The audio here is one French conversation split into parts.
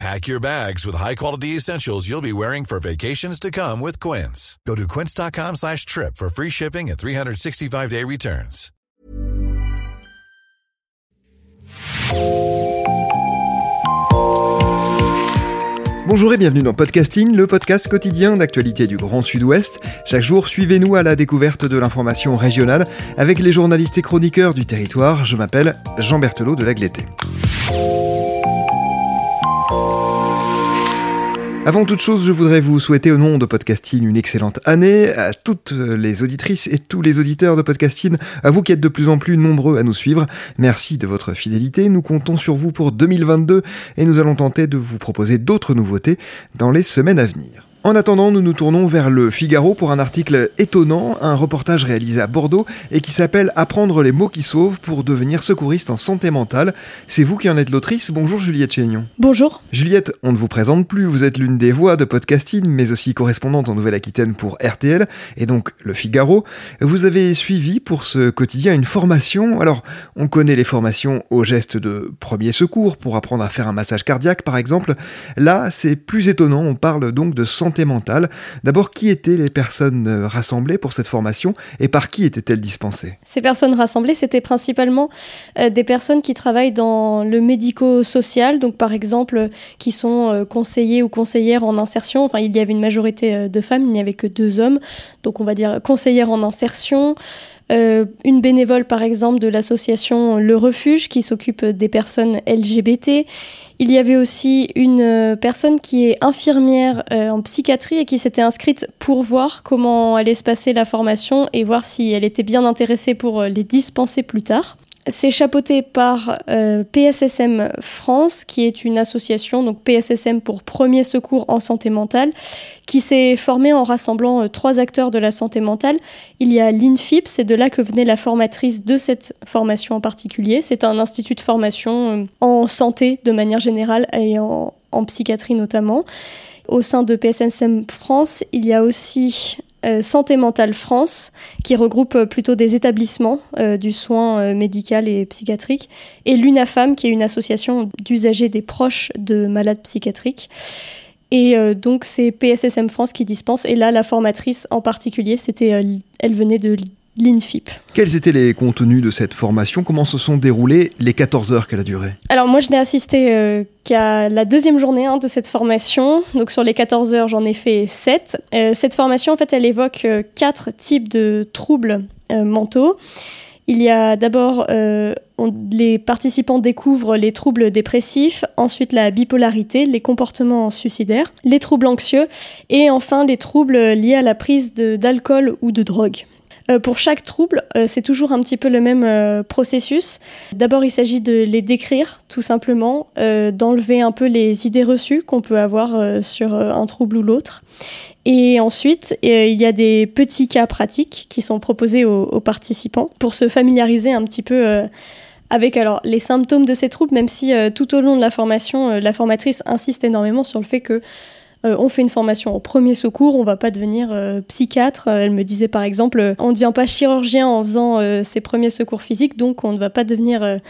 Pack your bags with high-quality essentials you'll be wearing for vacations to come with Quince. Go to quince.com slash trip for free shipping and 365-day returns. Bonjour et bienvenue dans Podcasting, le podcast quotidien d'actualité du Grand Sud-Ouest. Chaque jour, suivez-nous à la découverte de l'information régionale avec les journalistes et chroniqueurs du territoire. Je m'appelle Jean Berthelot de Lagleté. Avant toute chose, je voudrais vous souhaiter au nom de Podcasting une excellente année à toutes les auditrices et tous les auditeurs de Podcasting, à vous qui êtes de plus en plus nombreux à nous suivre. Merci de votre fidélité, nous comptons sur vous pour 2022 et nous allons tenter de vous proposer d'autres nouveautés dans les semaines à venir. En attendant, nous nous tournons vers le Figaro pour un article étonnant, un reportage réalisé à Bordeaux et qui s'appelle Apprendre les mots qui sauvent pour devenir secouriste en santé mentale. C'est vous qui en êtes l'autrice. Bonjour Juliette Chénion. Bonjour. Juliette, on ne vous présente plus, vous êtes l'une des voix de podcasting, mais aussi correspondante en Nouvelle-Aquitaine pour RTL et donc le Figaro. Vous avez suivi pour ce quotidien une formation. Alors, on connaît les formations au geste de premier secours pour apprendre à faire un massage cardiaque par exemple. Là, c'est plus étonnant, on parle donc de santé D'abord, qui étaient les personnes euh, rassemblées pour cette formation et par qui étaient-elles dispensées? Ces personnes rassemblées, c'était principalement euh, des personnes qui travaillent dans le médico-social, donc par exemple qui sont euh, conseillers ou conseillères en insertion. Enfin, il y avait une majorité de femmes, il n'y avait que deux hommes, donc on va dire conseillères en insertion. Une bénévole par exemple de l'association Le Refuge qui s'occupe des personnes LGBT. Il y avait aussi une euh, personne qui est infirmière euh, en psychiatrie et qui s'était inscrite pour voir comment allait se passer la formation et voir si elle était bien intéressée pour euh, les dispenser plus tard. C'est chapeauté par euh, PSSM France, qui est une association, donc PSSM pour Premier Secours en Santé Mentale, qui s'est formée en rassemblant euh, trois acteurs de la santé mentale. Il y a l'INFIP, c'est de là que venait la formatrice de cette formation en particulier. C'est un institut de formation euh, en santé de manière générale et en, en psychiatrie notamment. Au sein de PSSM France, il y a aussi euh, Santé Mentale France, qui regroupe euh, plutôt des établissements euh, du soin médical et psychiatrique, et l'UNAFAM, qui est une association d'usagers des proches de malades psychiatriques. Et donc c'est PSSM France qui dispense, et là la formatrice en particulier, c'était, elle venait de l'INFIP. Quels étaient les contenus de cette formation? Comment se sont déroulées les 14 heures qu'elle a duré? Alors moi je n'ai assisté euh, qu'à la deuxième journée hein, de cette formation. Donc sur les 14 heures j'en ai fait 7. Euh, cette formation en fait elle évoque euh, quatre types de troubles mentaux. Il y a d'abord, les participants découvrent les troubles dépressifs, ensuite la bipolarité, les comportements suicidaires, les troubles anxieux et enfin les troubles liés à la prise d'alcool ou de drogue. Euh, pour chaque trouble, euh, c'est toujours un petit peu le même euh, processus. D'abord, il s'agit de les décrire, tout simplement, d'enlever un peu les idées reçues qu'on peut avoir sur un trouble ou l'autre. Et ensuite, il y a des petits cas pratiques qui sont proposés aux, participants pour se familiariser un petit peu avec alors les symptômes de ces troubles, même si tout au long de la formation, la formatrice insiste énormément sur le fait que euh, on fait une formation au premier secours, on va pas devenir euh, psychiatre. Euh, elle me disait par exemple, on ne devient pas chirurgien en faisant ses premiers secours physiques, donc on ne va pas devenir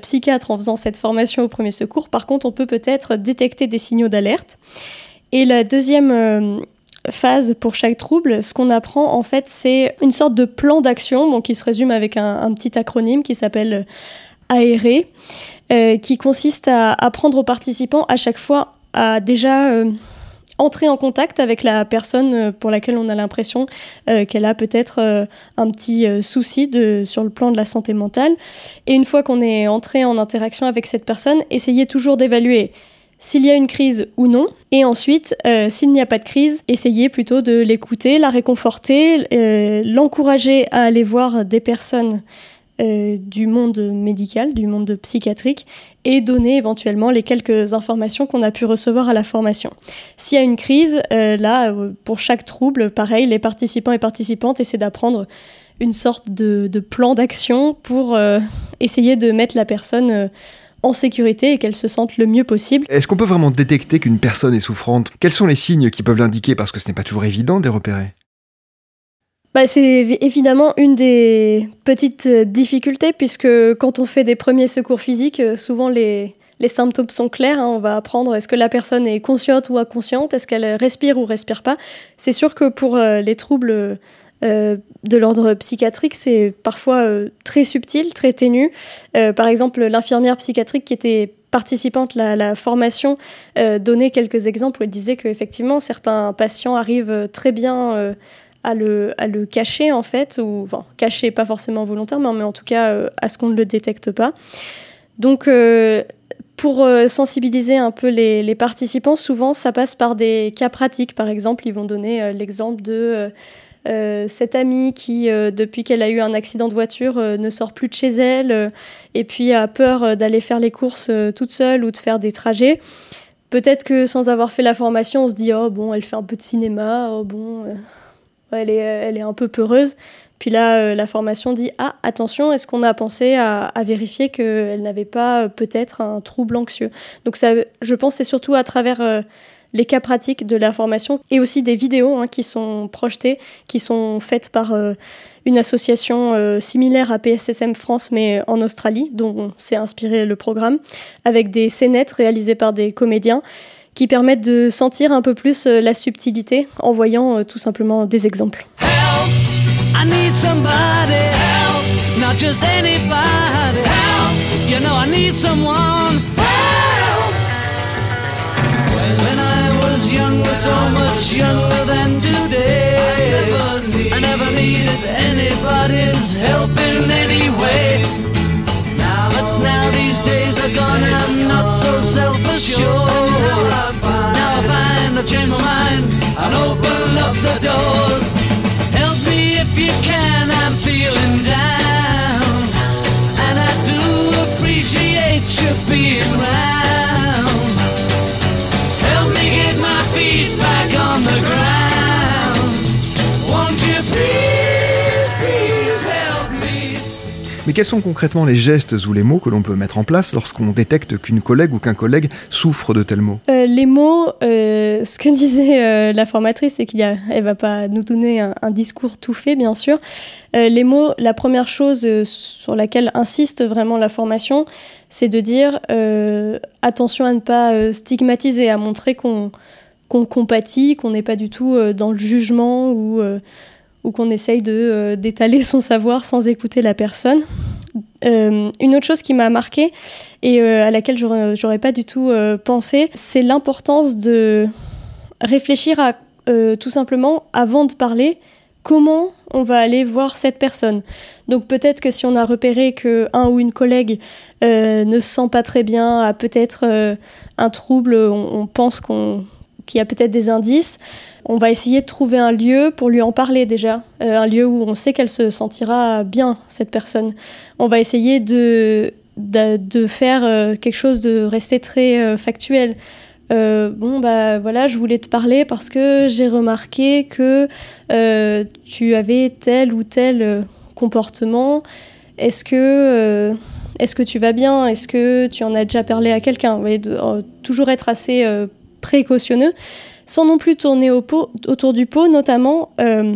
psychiatre en faisant cette formation au premier secours. Par contre, on peut peut-être détecter des signaux d'alerte. Et la deuxième phase pour chaque trouble, ce qu'on apprend en fait, c'est une sorte de plan d'action, qui se résume avec un, petit acronyme qui s'appelle aéré, qui consiste à apprendre aux participants à chaque fois à déjà entrer en contact avec la personne euh, pour laquelle on a l'impression euh, qu'elle a peut-être euh, un petit souci de, sur le plan de la santé mentale. Et une fois qu'on est entré en interaction avec cette personne, essayez toujours d'évaluer s'il y a une crise ou non. Et ensuite, s'il n'y a pas de crise, essayez plutôt de l'écouter, la réconforter, l'encourager à aller voir des personnes euh, du monde médical, du monde psychiatrique, et donner éventuellement les quelques informations qu'on a pu recevoir à la formation. S'il y a une crise, euh, là, euh, pour chaque trouble, pareil, les participants et participantes essaient d'apprendre une sorte de, plan d'action pour essayer de mettre la personne en sécurité et qu'elle se sente le mieux possible. Est-ce qu'on peut vraiment détecter qu'une personne est souffrante? Quels sont les signes qui peuvent l'indiquer? Parce que ce n'est pas toujours évident de les repérer. Bah, c'est évidemment une des petites difficultés puisque quand on fait des premiers secours physiques, euh, souvent les, symptômes sont clairs. Hein. on va apprendre est-ce que la personne est consciente ou inconsciente, est-ce qu'elle respire ou respire pas. C'est sûr que pour euh, les troubles euh, de l'ordre psychiatrique, c'est parfois très subtil, très ténu. par exemple, l'infirmière psychiatrique qui était participante à la, formation donnait quelques exemples où elle disait qu'effectivement, certains patients arrivent très bien à le, cacher en fait, ou enfin cacher pas forcément volontairement, mais en tout cas euh, à ce qu'on ne le détecte pas. Donc euh, pour euh, sensibiliser un peu les, participants, souvent ça passe par des cas pratiques. Par exemple, ils vont donner l'exemple de cette amie qui, depuis qu'elle a eu un accident de voiture, ne sort plus de chez elle et puis a peur d'aller faire les courses toute seule ou de faire des trajets. Peut-être que sans avoir fait la formation, on se dit oh bon, elle fait un peu de cinéma, oh bon, elle est, elle est un peu peureuse. Puis là, euh, la formation dit Ah, attention, est-ce qu'on a pensé à, vérifier qu'elle n'avait pas euh, peut-être un trouble anxieux? Donc, ça, je pense c'est surtout à travers euh, les cas pratiques de la formation et aussi des vidéos hein, qui sont projetées, qui sont faites par une association similaire à PSSM France, mais en Australie, dont s'est inspiré le programme, avec des scénettes réalisées par des comédiens qui permettent de sentir un peu plus euh, la subtilité en voyant euh, tout simplement des exemples. Now, these days are gone, I'm not so. Change my mind and open up the doors. Help me if you can, I'm feeling Mais quels sont concrètement les gestes ou les mots que l'on peut mettre en place lorsqu'on détecte qu'une collègue ou qu'un collègue souffre de tels mots? Euh, Les mots, euh, ce que disait euh, la formatrice, c'est qu'elle ne va pas nous donner un, discours tout fait, bien sûr. les mots, la première chose sur laquelle insiste vraiment la formation, c'est de dire attention à ne pas stigmatiser, à montrer qu'on qu'on compatit, qu'on n'est pas du tout dans le jugement ou ou qu'on essaye euh, d'étaler son savoir sans écouter la personne. Euh, une autre chose qui m'a marqué et euh, à laquelle j'aurais pas du tout pensé, c'est l'importance de réfléchir à tout simplement avant de parler comment on va aller voir cette personne. Donc peut-être que si on a repéré que un ou une collègue ne se sent pas très bien, a peut-être un trouble, on pense qu'on qu'il y a peut-être des indices. On va essayer de trouver un lieu pour lui en parler déjà, euh, un lieu où on sait qu'elle se sentira bien, cette personne. On va essayer de, de, faire euh, quelque chose de rester très euh, factuel. bon, bah voilà, je voulais te parler parce que j'ai remarqué que tu avais tel ou tel comportement. Est-ce que, est-ce que tu vas bien? Est-ce que tu en as déjà parlé à quelqu'un? Toujours être assez précautionneux, sans non plus tourner autour du pot, notamment euh,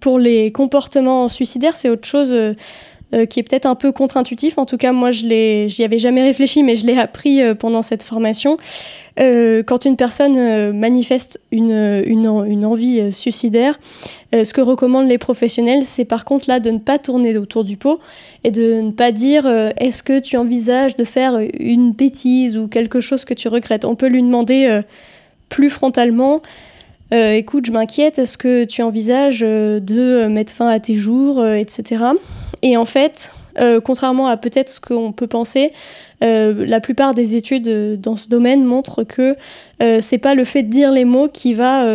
pour les comportements suicidaires, c'est autre chose euh, euh, qui est peut-être un peu contre-intuitif. En tout cas, moi, je j'y avais jamais réfléchi, mais je l'ai appris pendant cette formation. quand une personne manifeste une, envie suicidaire, ce que recommandent les professionnels, c'est par contre là de ne pas tourner autour du pot et de ne pas dire est-ce que tu envisages de faire une bêtise ou quelque chose que tu regrettes? On peut lui demander plus frontalement euh, écoute, je m'inquiète, est-ce que tu envisages euh, de mettre fin à tes jours, euh, etc. Et en fait, contrairement à peut-être ce qu'on peut penser, la plupart des études dans ce domaine montrent que c'est pas le fait de dire les mots qui va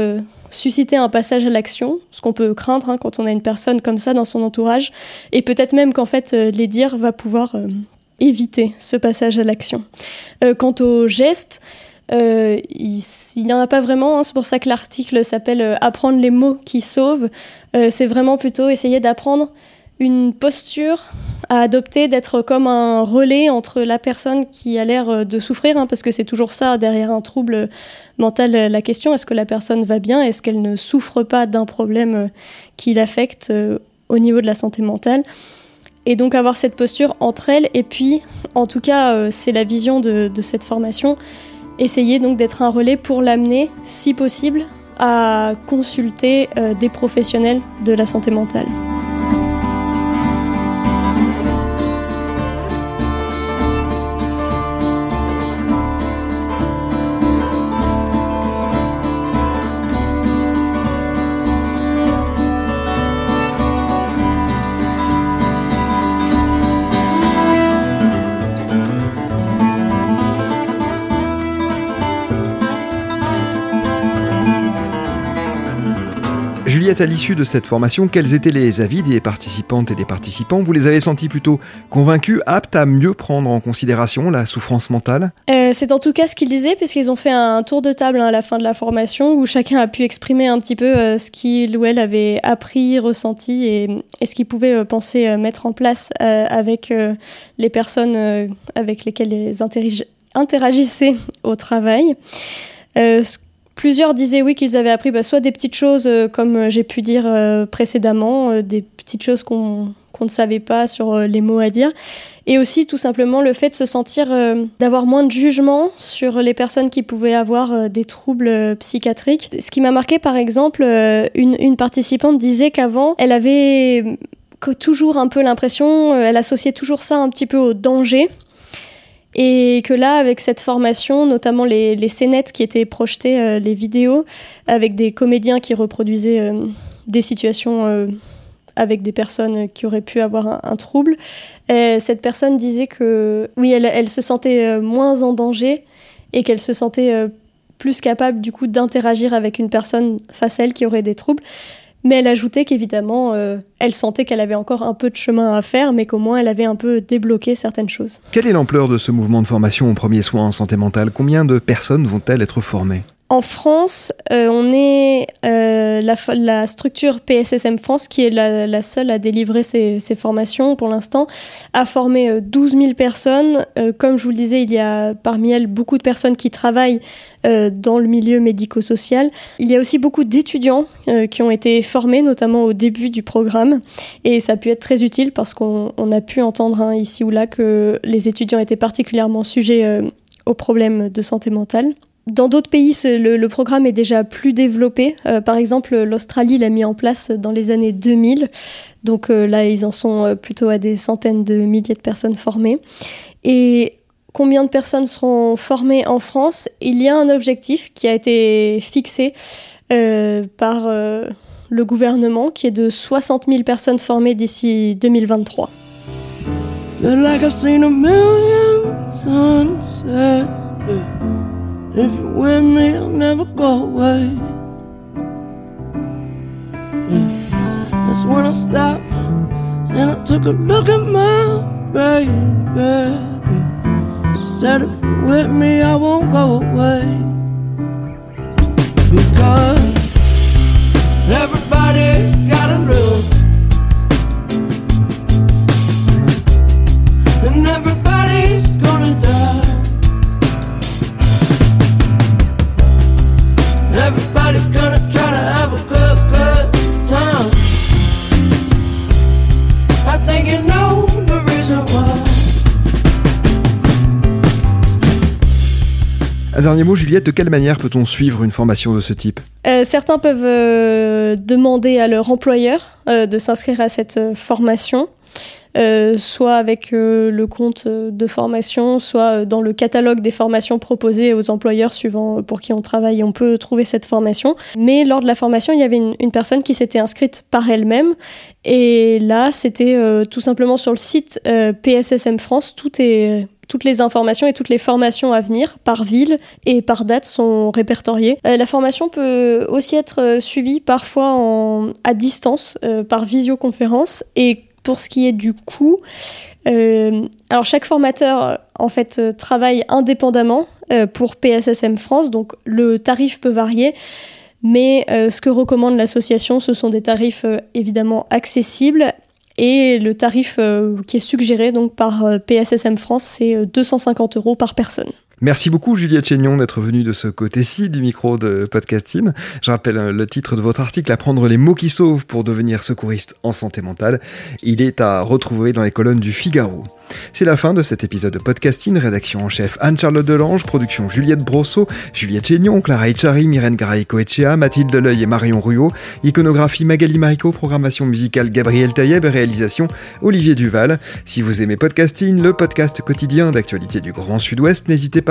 susciter un passage à l'action, ce qu'on peut craindre hein, quand on a une personne comme ça dans son entourage, et peut-être même qu'en fait les dire va pouvoir éviter ce passage à l'action. quant aux gestes, il n'y en a pas vraiment, hein. c'est pour ça que l'article s'appelle Apprendre les mots qui sauvent. c'est vraiment plutôt essayer d'apprendre une posture à adopter, d'être comme un relais entre la personne qui a l'air euh, de souffrir, hein, parce que c'est toujours ça derrière un trouble mental, euh, la question, est-ce que la personne va bien, est-ce qu'elle ne souffre pas d'un problème euh, qui l'affecte au niveau de la santé mentale? Et donc avoir cette posture entre elles, et puis, en tout cas, c'est la vision de, cette formation, essayer donc d'être un relais pour l'amener, si possible, à consulter des professionnels de la santé mentale. À l'issue de cette formation, quels étaient les avis des participantes et des participants? Vous les avez sentis plutôt convaincus, aptes à mieux prendre en considération la souffrance mentale? Euh, C'est en tout cas ce qu'ils disaient, puisqu'ils ont fait un tour de table hein, à la fin de la formation où chacun a pu exprimer un petit peu euh, ce qu'il ou elle avait appris, ressenti et, ce qu'il pouvait euh, penser mettre en place avec les personnes avec lesquelles ils interagissaient au travail. Plusieurs disaient oui qu'ils avaient appris bah, soit des petites choses, euh, comme euh, j'ai pu dire euh, précédemment, des petites choses qu'on ne savait pas sur les mots à dire, et aussi tout simplement le fait de se sentir, d'avoir moins de jugement sur les personnes qui pouvaient avoir des troubles psychiatriques. Ce qui m'a marqué par exemple, une, une participante disait qu'avant, elle avait toujours un peu l'impression, elle associait toujours ça un petit peu au danger. Et que là, avec cette formation, notamment les, les scénettes qui étaient projetées, euh, les vidéos, avec des comédiens qui reproduisaient euh, des situations euh, avec des personnes qui auraient pu avoir un, trouble, cette personne disait que oui, elle, elle se sentait moins en danger et qu'elle se sentait plus capable du coup d'interagir avec une personne face à elle qui aurait des troubles. Mais elle ajoutait qu'évidemment, euh, elle sentait qu'elle avait encore un peu de chemin à faire, mais qu'au moins elle avait un peu débloqué certaines choses. Quelle est l'ampleur de ce mouvement de formation aux premiers soins en santé mentale? Combien de personnes vont-elles être formées? En France, euh, on est euh, la, structure PSSM France, qui est la, seule à délivrer ces, formations pour l'instant, a formé 12 000 personnes. comme je vous le disais, il y a parmi elles beaucoup de personnes qui travaillent dans le milieu médico-social. Il y a aussi beaucoup d'étudiants qui ont été formés, notamment au début du programme. Et ça a pu être très utile parce qu'on a pu entendre hein, ici ou là que les étudiants étaient particulièrement sujets aux problèmes de santé mentale. Dans d'autres pays, le, programme est déjà plus développé. Euh, par exemple, l'Australie l'a mis en place dans les années 2000. Donc euh, là, ils en sont euh, plutôt à des centaines de milliers de personnes formées. Et combien de personnes seront formées en France? Il y a un objectif qui a été fixé par le gouvernement, qui est de 60 000 personnes formées d'ici 2023. If you're with me, I'll never go away. That's when I stopped and I took a look at my baby. She said, If you're with me, I won't go away. Because everybody dernier mot, Juliette, de quelle manière peut-on suivre une formation de ce type? Euh, Certains peuvent euh, demander à leur employeur euh, de s'inscrire à cette formation. Soit avec le compte de formation, soit dans le catalogue des formations proposées aux employeurs suivant pour qui on travaille. On peut trouver cette formation. Mais lors de la formation, il y avait une, personne qui s'était inscrite par elle-même. Et là, c'était tout simplement sur le site PSSM France. Tout est toutes les informations et toutes les formations à venir par ville et par date sont répertoriées. la formation peut aussi être suivie parfois à distance par visioconférence et pour ce qui est du coût, alors chaque formateur en fait travaille indépendamment pour PSSM France, donc le tarif peut varier. Mais ce que recommande l'association, ce sont des tarifs évidemment accessibles et le tarif qui est suggéré donc par PSSM France, c'est 250 euros par personne. Merci beaucoup Juliette Chénion d'être venue de ce côté-ci du micro de podcasting. Je rappelle euh, le titre de votre article, Apprendre les mots qui sauvent pour devenir secouriste en santé mentale. Il est à retrouver dans les colonnes du Figaro. C'est la fin de cet épisode de podcasting. Rédaction en chef Anne-Charlotte Delange, production Juliette Brosseau, Juliette Chénion, Clara Echari, Myrène Garay-Coetchea, Mathilde Deleuil et Marion Ruot, iconographie Magali Marico, programmation musicale Gabriel Taïeb, réalisation Olivier Duval. Si vous aimez podcasting, le podcast quotidien d'actualité du Grand Sud-Ouest, n'hésitez pas